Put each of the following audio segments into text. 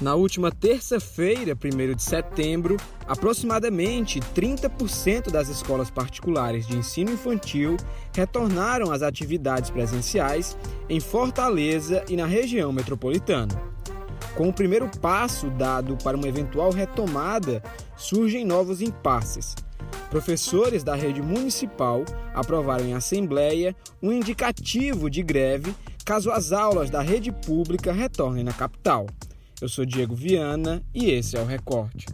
Na última terça-feira, 1 de setembro, aproximadamente 30% das escolas particulares de ensino infantil retornaram às atividades presenciais em Fortaleza e na região metropolitana. Com o primeiro passo dado para uma eventual retomada, surgem novos impasses. Professores da rede municipal aprovaram em assembleia um indicativo de greve caso as aulas da rede pública retornem na capital. Eu sou Diego Viana e esse é o Recorte.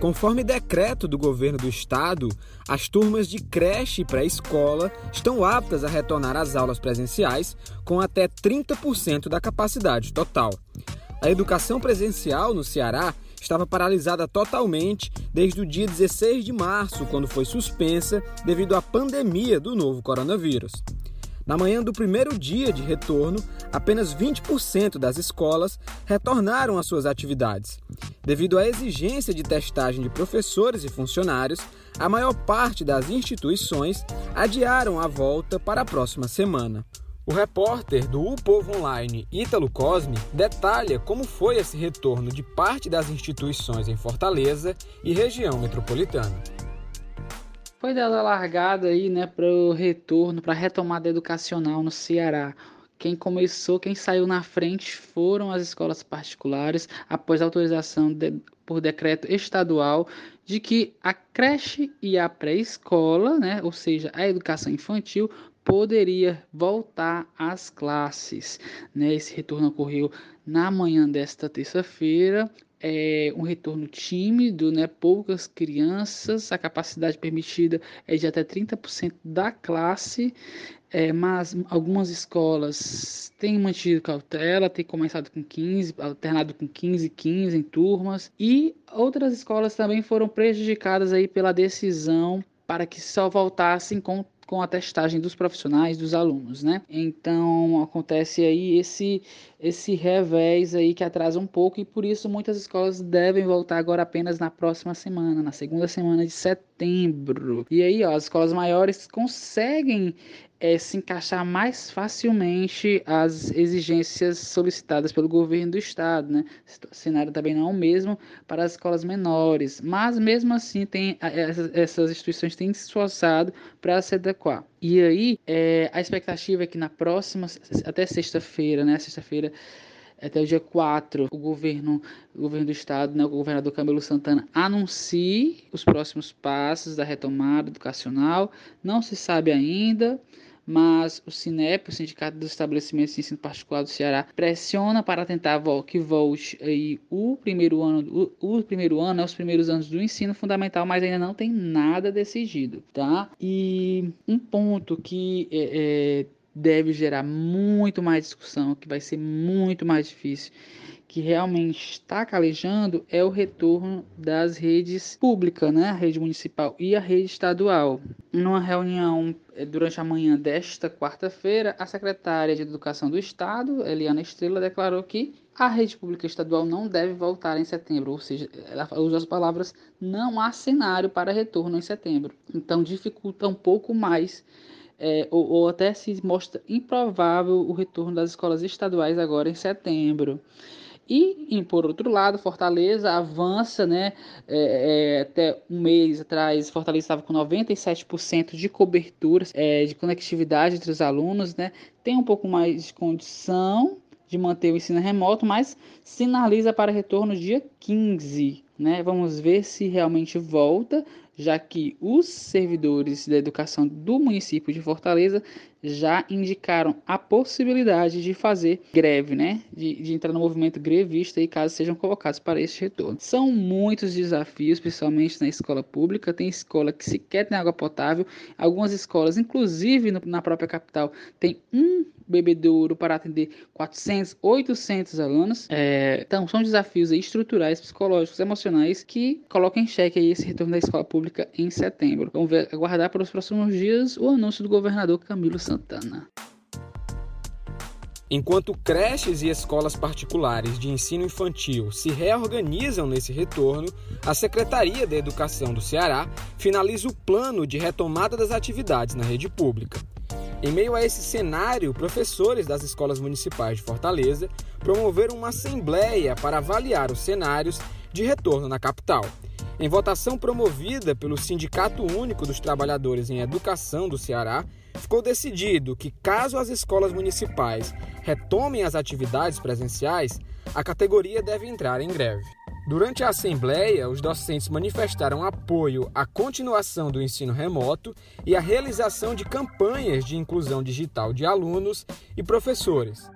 Conforme decreto do governo do estado, as turmas de creche e pré-escola estão aptas a retornar às aulas presenciais com até 30% da capacidade total. A educação presencial no Ceará estava paralisada totalmente desde o dia 16 de março, quando foi suspensa devido à pandemia do novo coronavírus. Na manhã do primeiro dia de retorno, apenas 20% das escolas retornaram às suas atividades. Devido à exigência de testagem de professores e funcionários, a maior parte das instituições adiaram a volta para a próxima semana. O repórter do O Povo Online, Ítalo Cosme, detalha como foi esse retorno de parte das instituições em Fortaleza e região metropolitana foi dada a largada aí, né, para o retorno, para a retomada educacional no Ceará. Quem começou, quem saiu na frente foram as escolas particulares, após autorização de, por decreto estadual de que a creche e a pré-escola, né, ou seja, a educação infantil, poderia voltar às classes. Né? Esse retorno ocorreu na manhã desta terça-feira, é um retorno tímido, né? poucas crianças, a capacidade permitida é de até 30% da classe, é, mas algumas escolas têm mantido cautela, têm começado com 15, alternado com 15, 15 em turmas, e outras escolas também foram prejudicadas aí pela decisão para que só voltassem com com a testagem dos profissionais, dos alunos, né? Então acontece aí esse esse revés aí que atrasa um pouco e por isso muitas escolas devem voltar agora apenas na próxima semana, na segunda semana de setembro. E aí, ó, as escolas maiores conseguem é, se encaixar mais facilmente às exigências solicitadas pelo governo do estado, né? O cenário também não é o mesmo para as escolas menores, mas mesmo assim tem essas instituições têm se esforçado para se adequar. E aí, é, a expectativa é que na próxima, até sexta-feira, né? Sexta-feira até o dia 4, o governo, o governo do estado, né, o governador Camilo Santana, anuncie os próximos passos da retomada educacional. Não se sabe ainda, mas o Sinep, o Sindicato dos Estabelecimentos de Ensino Particular do Ceará, pressiona para tentar que volte aí o primeiro ano, o, o primeiro ano, né, os primeiros anos do ensino fundamental, mas ainda não tem nada decidido, tá? E um ponto que é, é, deve gerar muito mais discussão, que vai ser muito mais difícil, que realmente está calejando é o retorno das redes públicas, né? a rede municipal e a rede estadual. Numa reunião eh, durante a manhã desta quarta-feira, a secretária de Educação do Estado, Eliana Estrela, declarou que a rede pública estadual não deve voltar em setembro, ou seja, ela usa as palavras não há cenário para retorno em setembro. Então dificulta um pouco mais é, ou, ou, até se mostra improvável o retorno das escolas estaduais agora em setembro. E, e, por outro lado, Fortaleza avança, né? É, é, até um mês atrás, Fortaleza estava com 97% de cobertura, é, de conectividade entre os alunos, né? Tem um pouco mais de condição de manter o ensino remoto, mas sinaliza para retorno dia 15, né? Vamos ver se realmente volta, já que os servidores da educação do município de Fortaleza já indicaram a possibilidade de fazer greve, né? De, de, entrar no movimento grevista e caso sejam convocados para este retorno. São muitos desafios, principalmente na escola pública. Tem escola que sequer tem água potável. Algumas escolas, inclusive no, na própria capital, tem um bebedouro para atender 400, 800 alunos. É, então, são desafios estruturais, psicológicos, emocionais que colocam em xeque esse retorno da escola pública em setembro. Vamos ver, aguardar para os próximos dias o anúncio do governador Camilo Santana. Enquanto creches e escolas particulares de ensino infantil se reorganizam nesse retorno, a Secretaria da Educação do Ceará finaliza o plano de retomada das atividades na rede pública. Em meio a esse cenário, professores das escolas municipais de Fortaleza promoveram uma assembleia para avaliar os cenários de retorno na capital. Em votação promovida pelo Sindicato Único dos Trabalhadores em Educação do Ceará, ficou decidido que, caso as escolas municipais retomem as atividades presenciais, a categoria deve entrar em greve. Durante a Assembleia, os docentes manifestaram apoio à continuação do ensino remoto e à realização de campanhas de inclusão digital de alunos e professores.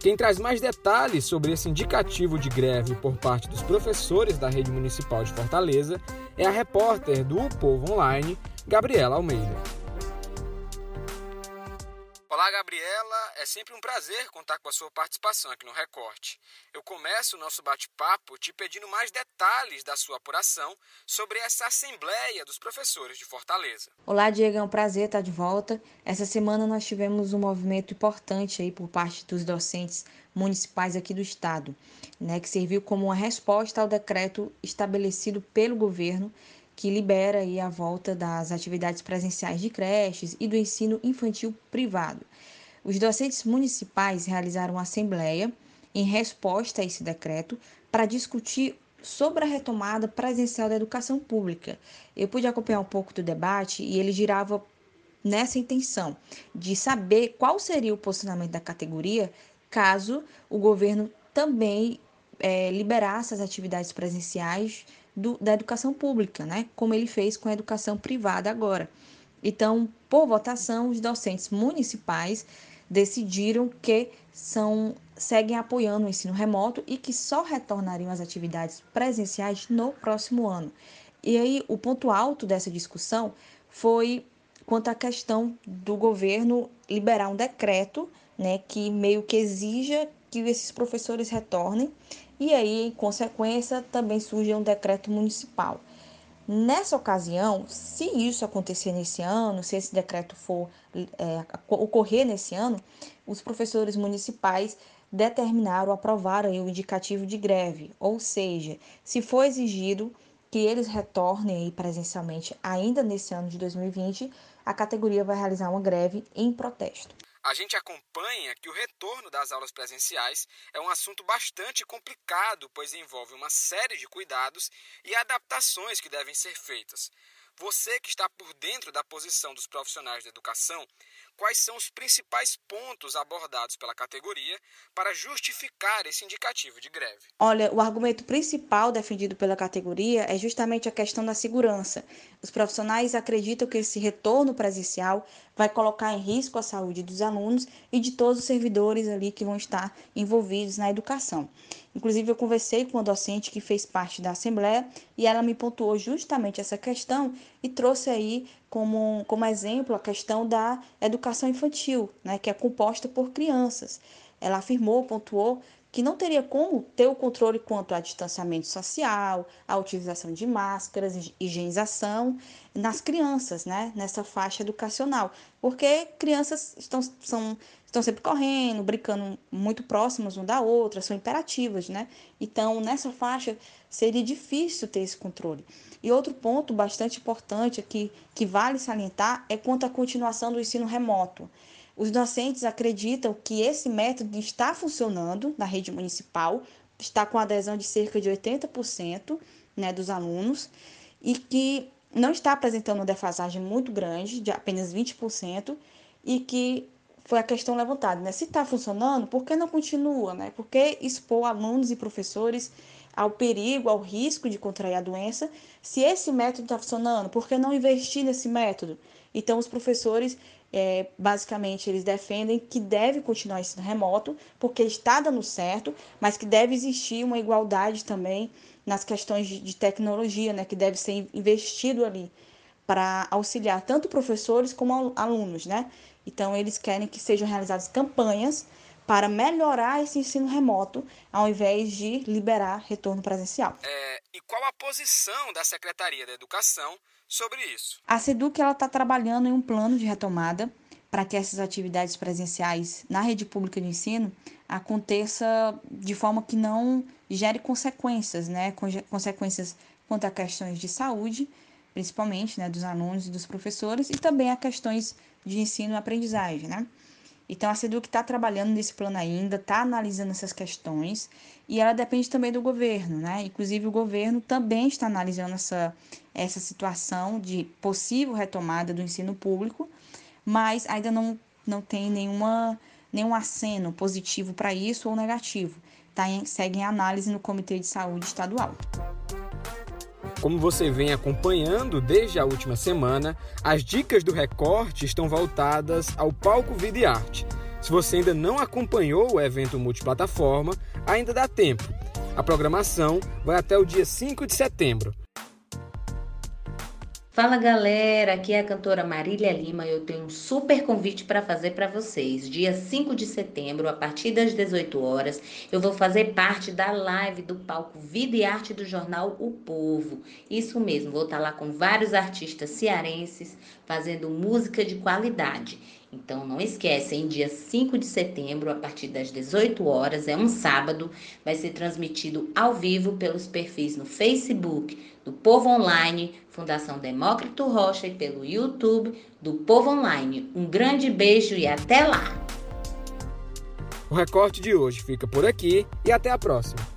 Quem traz mais detalhes sobre esse indicativo de greve por parte dos professores da rede municipal de Fortaleza é a repórter do o Povo Online, Gabriela Almeida. Olá, Gabriela. É sempre um prazer contar com a sua participação aqui no Recorte. Eu começo o nosso bate-papo te pedindo mais detalhes da sua apuração sobre essa Assembleia dos Professores de Fortaleza. Olá, Diego. É um prazer estar de volta. Essa semana nós tivemos um movimento importante aí por parte dos docentes municipais aqui do estado, né, que serviu como uma resposta ao decreto estabelecido pelo governo que libera aí a volta das atividades presenciais de creches e do ensino infantil privado. Os docentes municipais realizaram uma assembleia em resposta a esse decreto para discutir sobre a retomada presencial da educação pública. Eu pude acompanhar um pouco do debate e ele girava nessa intenção de saber qual seria o posicionamento da categoria caso o governo também é, liberasse as atividades presenciais do, da educação pública, né? Como ele fez com a educação privada agora. Então, por votação, os docentes municipais decidiram que são seguem apoiando o ensino remoto e que só retornariam às atividades presenciais no próximo ano. E aí, o ponto alto dessa discussão foi quanto à questão do governo liberar um decreto, né, que meio que exija que esses professores retornem e aí, em consequência, também surge um decreto municipal. Nessa ocasião, se isso acontecer nesse ano, se esse decreto for é, ocorrer nesse ano, os professores municipais determinaram, aprovaram o indicativo de greve, ou seja, se for exigido que eles retornem presencialmente ainda nesse ano de 2020, a categoria vai realizar uma greve em protesto. A gente acompanha que o retorno das aulas presenciais é um assunto bastante complicado, pois envolve uma série de cuidados e adaptações que devem ser feitas. Você que está por dentro da posição dos profissionais da educação, quais são os principais pontos abordados pela categoria para justificar esse indicativo de greve? Olha, o argumento principal defendido pela categoria é justamente a questão da segurança. Os profissionais acreditam que esse retorno presencial vai colocar em risco a saúde dos alunos e de todos os servidores ali que vão estar envolvidos na educação. Inclusive, eu conversei com uma docente que fez parte da Assembleia e ela me pontuou justamente essa questão e trouxe aí como, como exemplo a questão da educação infantil, né, que é composta por crianças. Ela afirmou, pontuou que não teria como ter o controle quanto ao distanciamento social, a utilização de máscaras, higienização nas crianças, né, nessa faixa educacional, porque crianças estão, são, estão sempre correndo, brincando muito próximas uma da outra, são imperativas, né? Então, nessa faixa seria difícil ter esse controle. E outro ponto bastante importante aqui que vale salientar é quanto à continuação do ensino remoto. Os docentes acreditam que esse método está funcionando na rede municipal, está com adesão de cerca de 80% né, dos alunos, e que não está apresentando uma defasagem muito grande, de apenas 20%, e que foi a questão levantada, né? Se está funcionando, por que não continua, né? Por que expor alunos e professores ao perigo, ao risco de contrair a doença? Se esse método está funcionando, por que não investir nesse método? Então, os professores é, basicamente eles defendem que deve continuar ensino remoto, porque está dando certo, mas que deve existir uma igualdade também nas questões de, de tecnologia, né, que deve ser investido ali para auxiliar tanto professores como alunos, né? Então eles querem que sejam realizadas campanhas para melhorar esse ensino remoto, ao invés de liberar retorno presencial. É, e qual a posição da Secretaria da Educação sobre isso? A SEDUC está trabalhando em um plano de retomada para que essas atividades presenciais na rede pública de ensino aconteça de forma que não gere consequências, né? Consequências quanto a questões de saúde principalmente né, dos alunos e dos professores, e também a questões de ensino e aprendizagem. Né? Então, a SEDUC está trabalhando nesse plano ainda, está analisando essas questões, e ela depende também do governo. Né? Inclusive, o governo também está analisando essa, essa situação de possível retomada do ensino público, mas ainda não, não tem nenhuma, nenhum aceno positivo para isso ou negativo. Tá em, segue em análise no Comitê de Saúde Estadual. Como você vem acompanhando desde a última semana, as dicas do recorte estão voltadas ao palco Vida e Arte. Se você ainda não acompanhou o evento multiplataforma, ainda dá tempo. A programação vai até o dia 5 de setembro. Fala galera, aqui é a cantora Marília Lima e eu tenho um super convite para fazer para vocês. Dia 5 de setembro, a partir das 18 horas, eu vou fazer parte da live do palco Vida e Arte do jornal O Povo. Isso mesmo, vou estar tá lá com vários artistas cearenses fazendo música de qualidade. Então não esquecem, dia 5 de setembro, a partir das 18 horas, é um sábado, vai ser transmitido ao vivo pelos perfis no Facebook do Povo Online, Fundação Demócrito Rocha e pelo YouTube do Povo Online. Um grande beijo e até lá! O recorte de hoje fica por aqui e até a próxima.